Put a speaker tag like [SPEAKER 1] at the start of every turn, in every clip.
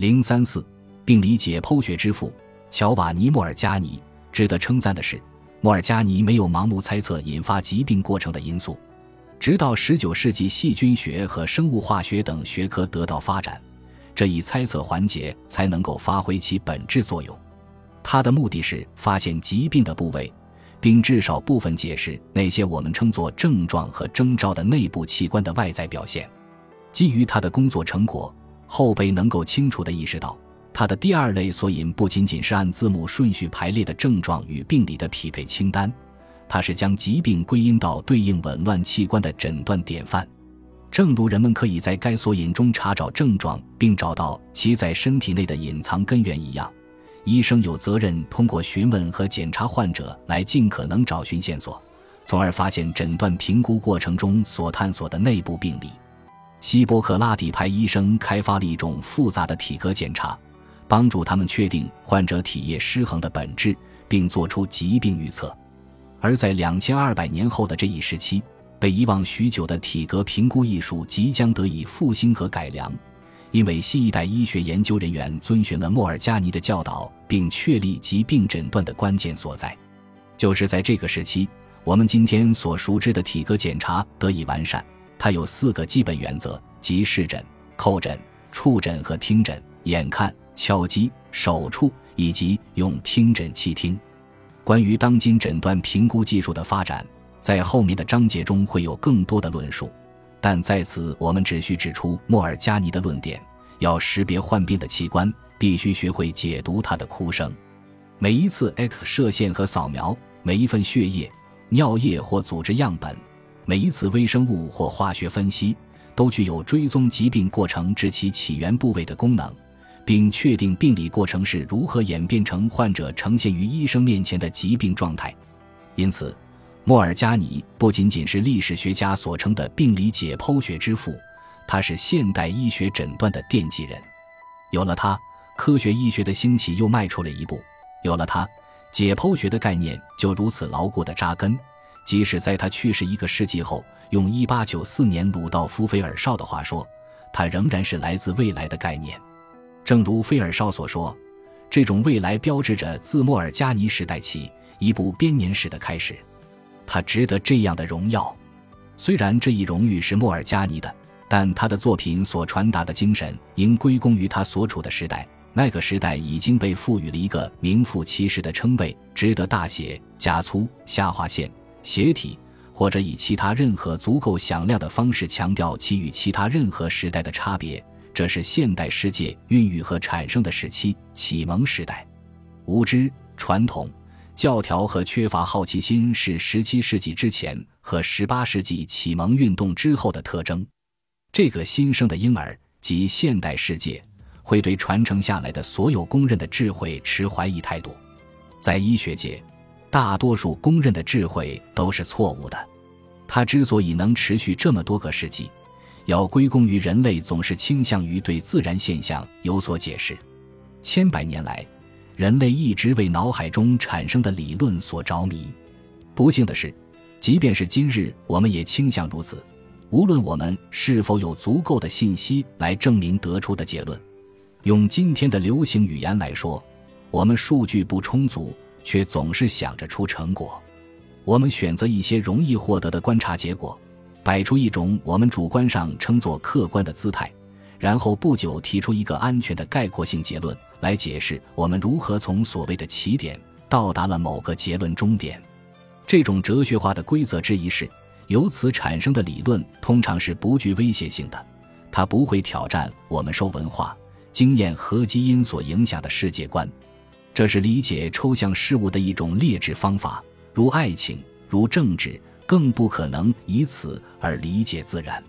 [SPEAKER 1] 零三四，病理解剖学之父乔瓦尼·莫尔加尼。值得称赞的是，莫尔加尼没有盲目猜测引发疾病过程的因素。直到十九世纪，细菌学和生物化学等学科得到发展，这一猜测环节才能够发挥其本质作用。他的目的是发现疾病的部位，并至少部分解释那些我们称作症状和征兆的内部器官的外在表现。基于他的工作成果，后辈能够清楚地意识到，他的第二类索引不仅仅是按字母顺序排列的症状与病理的匹配清单，它是将疾病归因到对应紊乱器官的诊断典范。正如人们可以在该索引中查找症状并找到其在身体内的隐藏根源一样。医生有责任通过询问和检查患者来尽可能找寻线索，从而发现诊断评估过程中所探索的内部病理。希波克拉底派医生开发了一种复杂的体格检查，帮助他们确定患者体液失衡的本质，并做出疾病预测。而在两千二百年后的这一时期，被遗忘许久的体格评估艺术即将得以复兴和改良。因为新一代医学研究人员遵循了莫尔加尼的教导，并确立疾病诊断的关键所在，就是在这个时期，我们今天所熟知的体格检查得以完善。它有四个基本原则，即视诊、叩诊、触诊和听诊；眼看、敲击、手触以及用听诊器听。关于当今诊断评估技术的发展，在后面的章节中会有更多的论述。但在此，我们只需指出莫尔加尼的论点：要识别患病的器官，必须学会解读它的哭声。每一次 X 射线和扫描，每一份血液、尿液或组织样本，每一次微生物或化学分析，都具有追踪疾病过程至其起源部位的功能，并确定病理过程是如何演变成患者呈现于医生面前的疾病状态。因此。莫尔加尼不仅仅是历史学家所称的病理解剖学之父，他是现代医学诊断的奠基人。有了他，科学医学的兴起又迈出了一步。有了他，解剖学的概念就如此牢固地扎根。即使在他去世一个世纪后，用1894年鲁道夫·菲尔绍的话说，他仍然是来自未来的概念。正如菲尔绍所说，这种未来标志着自莫尔加尼时代起一部编年史的开始。他值得这样的荣耀，虽然这一荣誉是莫尔加尼的，但他的作品所传达的精神应归功于他所处的时代。那个时代已经被赋予了一个名副其实的称谓，值得大写、加粗、下划线、斜体，或者以其他任何足够响亮的方式强调其与其他任何时代的差别。这是现代世界孕育和产生的时期——启蒙时代。无知、传统。教条和缺乏好奇心是17世纪之前和18世纪启蒙运动之后的特征。这个新生的婴儿及现代世界会对传承下来的所有公认的智慧持怀疑态度。在医学界，大多数公认的智慧都是错误的。它之所以能持续这么多个世纪，要归功于人类总是倾向于对自然现象有所解释。千百年来。人类一直为脑海中产生的理论所着迷。不幸的是，即便是今日，我们也倾向如此。无论我们是否有足够的信息来证明得出的结论，用今天的流行语言来说，我们数据不充足，却总是想着出成果。我们选择一些容易获得的观察结果，摆出一种我们主观上称作客观的姿态。然后不久提出一个安全的概括性结论来解释我们如何从所谓的起点到达了某个结论终点。这种哲学化的规则之一是，由此产生的理论通常是不具威胁性的，它不会挑战我们受文化、经验和基因所影响的世界观。这是理解抽象事物的一种劣质方法，如爱情，如政治，更不可能以此而理解自然。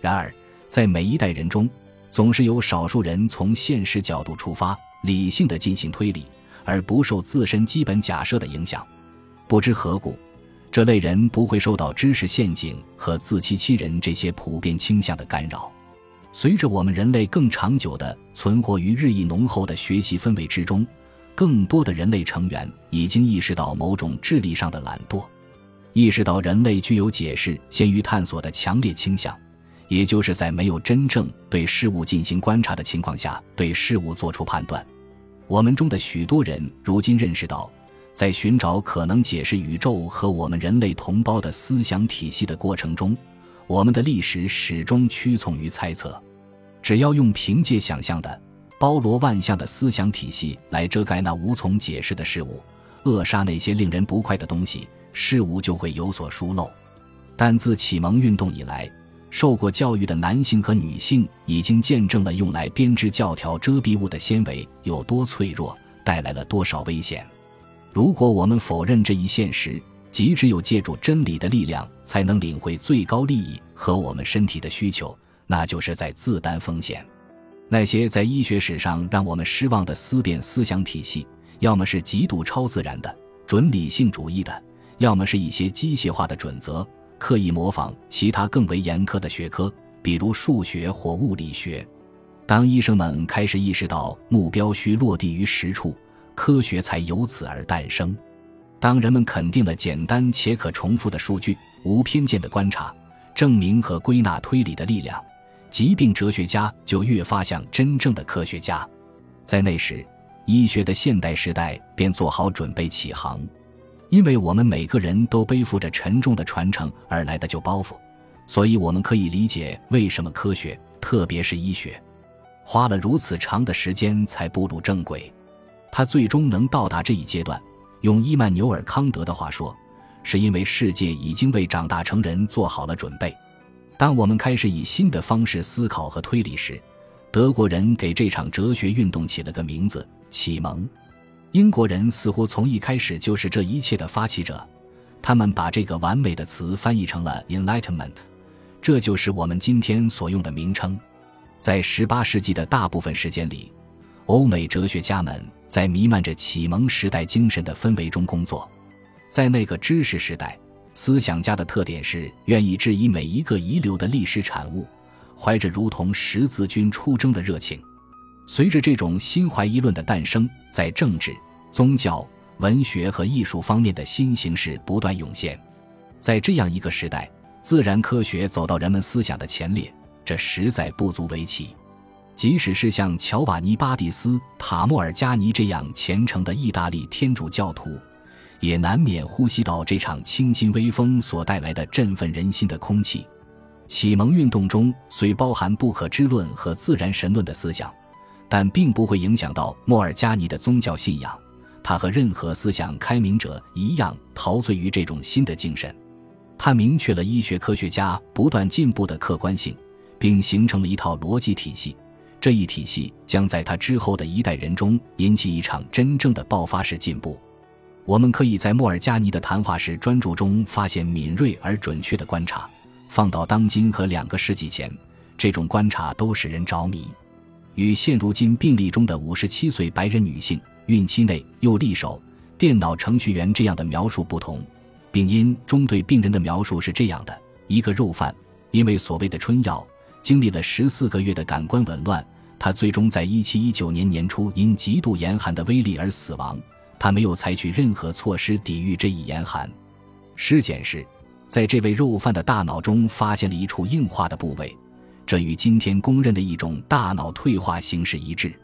[SPEAKER 1] 然而，在每一代人中，总是有少数人从现实角度出发，理性的进行推理，而不受自身基本假设的影响。不知何故，这类人不会受到知识陷阱和自欺欺人这些普遍倾向的干扰。随着我们人类更长久的存活于日益浓厚的学习氛围之中，更多的人类成员已经意识到某种智力上的懒惰，意识到人类具有解释先于探索的强烈倾向。也就是在没有真正对事物进行观察的情况下，对事物做出判断。我们中的许多人如今认识到，在寻找可能解释宇宙和我们人类同胞的思想体系的过程中，我们的历史始终屈从于猜测。只要用凭借想象的、包罗万象的思想体系来遮盖那无从解释的事物，扼杀那些令人不快的东西，事物就会有所疏漏。但自启蒙运动以来，受过教育的男性和女性已经见证了用来编织教条遮蔽物的纤维有多脆弱，带来了多少危险。如果我们否认这一现实，即只有借助真理的力量才能领会最高利益和我们身体的需求，那就是在自担风险。那些在医学史上让我们失望的思辨思想体系，要么是极度超自然的、准理性主义的，要么是一些机械化的准则。刻意模仿其他更为严苛的学科，比如数学或物理学。当医生们开始意识到目标需落地于实处，科学才由此而诞生。当人们肯定了简单且可重复的数据、无偏见的观察、证明和归纳推理的力量，疾病哲学家就越发像真正的科学家。在那时，医学的现代时代便做好准备起航。因为我们每个人都背负着沉重的传承而来的旧包袱，所以我们可以理解为什么科学，特别是医学，花了如此长的时间才步入正轨。它最终能到达这一阶段，用伊曼纽尔·康德的话说，是因为世界已经为长大成人做好了准备。当我们开始以新的方式思考和推理时，德国人给这场哲学运动起了个名字——启蒙。英国人似乎从一开始就是这一切的发起者，他们把这个完美的词翻译成了 Enlightenment，这就是我们今天所用的名称。在18世纪的大部分时间里，欧美哲学家们在弥漫着启蒙时代精神的氛围中工作。在那个知识时代，思想家的特点是愿意质疑每一个遗留的历史产物，怀着如同十字军出征的热情。随着这种新怀疑论的诞生，在政治、宗教、文学和艺术方面的新形式不断涌现。在这样一个时代，自然科学走到人们思想的前列，这实在不足为奇。即使是像乔瓦尼·巴蒂斯·塔莫尔加尼这样虔诚的意大利天主教徒，也难免呼吸到这场清新微风所带来的振奋人心的空气。启蒙运动中虽包含不可知论和自然神论的思想。但并不会影响到莫尔加尼的宗教信仰，他和任何思想开明者一样陶醉于这种新的精神。他明确了医学科学家不断进步的客观性，并形成了一套逻辑体系。这一体系将在他之后的一代人中引起一场真正的爆发式进步。我们可以在莫尔加尼的谈话式专注中发现敏锐而准确的观察。放到当今和两个世纪前，这种观察都使人着迷。与现如今病例中的五十七岁白人女性孕期内又利手电脑程序员这样的描述不同，病因中对病人的描述是这样的：一个肉贩因为所谓的春药，经历了十四个月的感官紊乱，他最终在一七一九年年初因极度严寒的威力而死亡。他没有采取任何措施抵御这一严寒。尸检时，在这位肉贩的大脑中发现了一处硬化的部位。这与今天公认的一种大脑退化形式一致。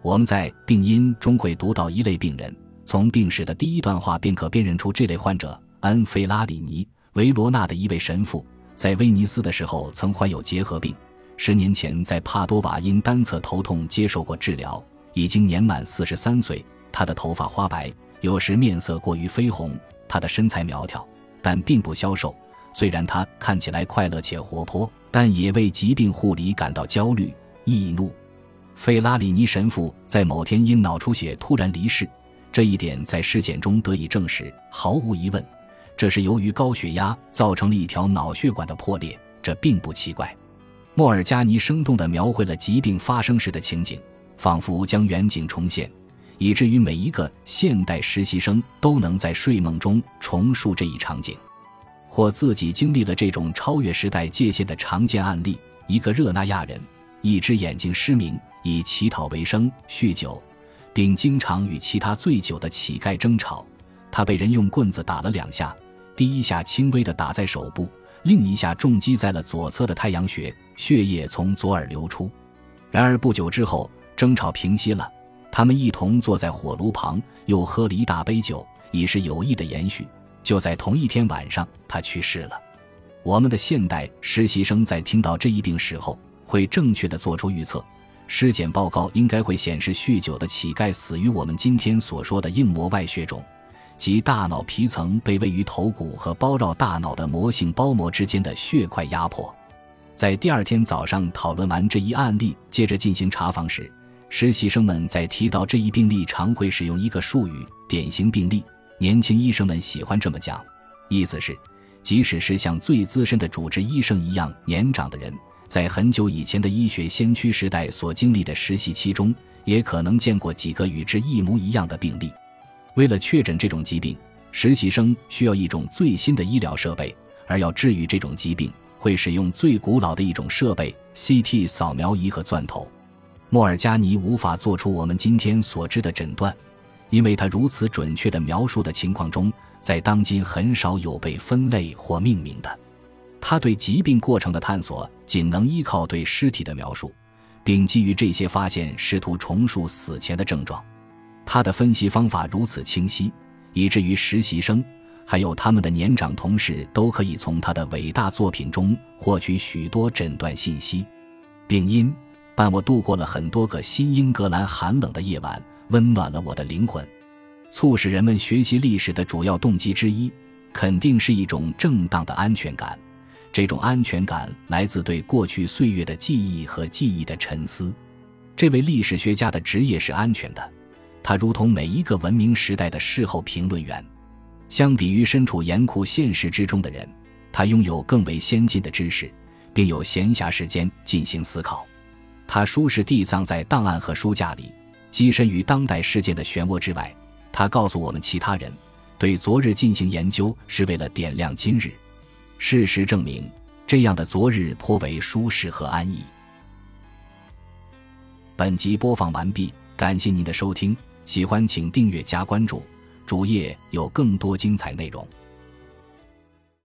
[SPEAKER 1] 我们在病因中会读到一类病人，从病史的第一段话便可辨认出这类患者。安费拉里尼·维罗纳的一位神父，在威尼斯的时候曾患有结核病，十年前在帕多瓦因单侧头痛接受过治疗，已经年满四十三岁。他的头发花白，有时面色过于绯红。他的身材苗条，但并不消瘦。虽然他看起来快乐且活泼。但也为疾病护理感到焦虑、易怒。费拉里尼神父在某天因脑出血突然离世，这一点在尸检中得以证实。毫无疑问，这是由于高血压造成了一条脑血管的破裂，这并不奇怪。莫尔加尼生动地描绘了疾病发生时的情景，仿佛将远景重现，以至于每一个现代实习生都能在睡梦中重述这一场景。或自己经历了这种超越时代界限的常见案例：一个热那亚人，一只眼睛失明，以乞讨为生，酗酒，并经常与其他醉酒的乞丐争吵。他被人用棍子打了两下，第一下轻微的打在手部，另一下重击在了左侧的太阳穴，血液从左耳流出。然而不久之后，争吵平息了，他们一同坐在火炉旁，又喝了一大杯酒，已是友谊的延续。就在同一天晚上，他去世了。我们的现代实习生在听到这一病史后，会正确的做出预测。尸检报告应该会显示，酗酒的乞丐死于我们今天所说的硬膜外血肿，即大脑皮层被位于头骨和包绕大脑的膜性包膜之间的血块压迫。在第二天早上讨论完这一案例，接着进行查房时，实习生们在提到这一病例常会使用一个术语“典型病例”。年轻医生们喜欢这么讲，意思是，即使是像最资深的主治医生一样年长的人。在很久以前的医学先驱时代所经历的实习期中，也可能见过几个与之一模一样的病例。为了确诊这种疾病，实习生需要一种最新的医疗设备，而要治愈这种疾病，会使用最古老的一种设备 ——CT 扫描仪和钻头。莫尔加尼无法做出我们今天所知的诊断，因为他如此准确的描述的情况中，在当今很少有被分类或命名的。他对疾病过程的探索仅能依靠对尸体的描述，并基于这些发现试图重述死前的症状。他的分析方法如此清晰，以至于实习生还有他们的年长同事都可以从他的伟大作品中获取许多诊断信息。病因伴我度过了很多个新英格兰寒冷的夜晚，温暖了我的灵魂。促使人们学习历史的主要动机之一，肯定是一种正当的安全感。这种安全感来自对过去岁月的记忆和记忆的沉思。这位历史学家的职业是安全的，他如同每一个文明时代的事后评论员。相比于身处严酷现实之中的人，他拥有更为先进的知识，并有闲暇时间进行思考。他舒适地葬在档案和书架里，跻身于当代事件的漩涡之外。他告诉我们其他人，对昨日进行研究是为了点亮今日。事实证明，这样的昨日颇为舒适和安逸。本集播放完毕，感谢您的收听，喜欢请订阅加关注，主页有更多精彩内容。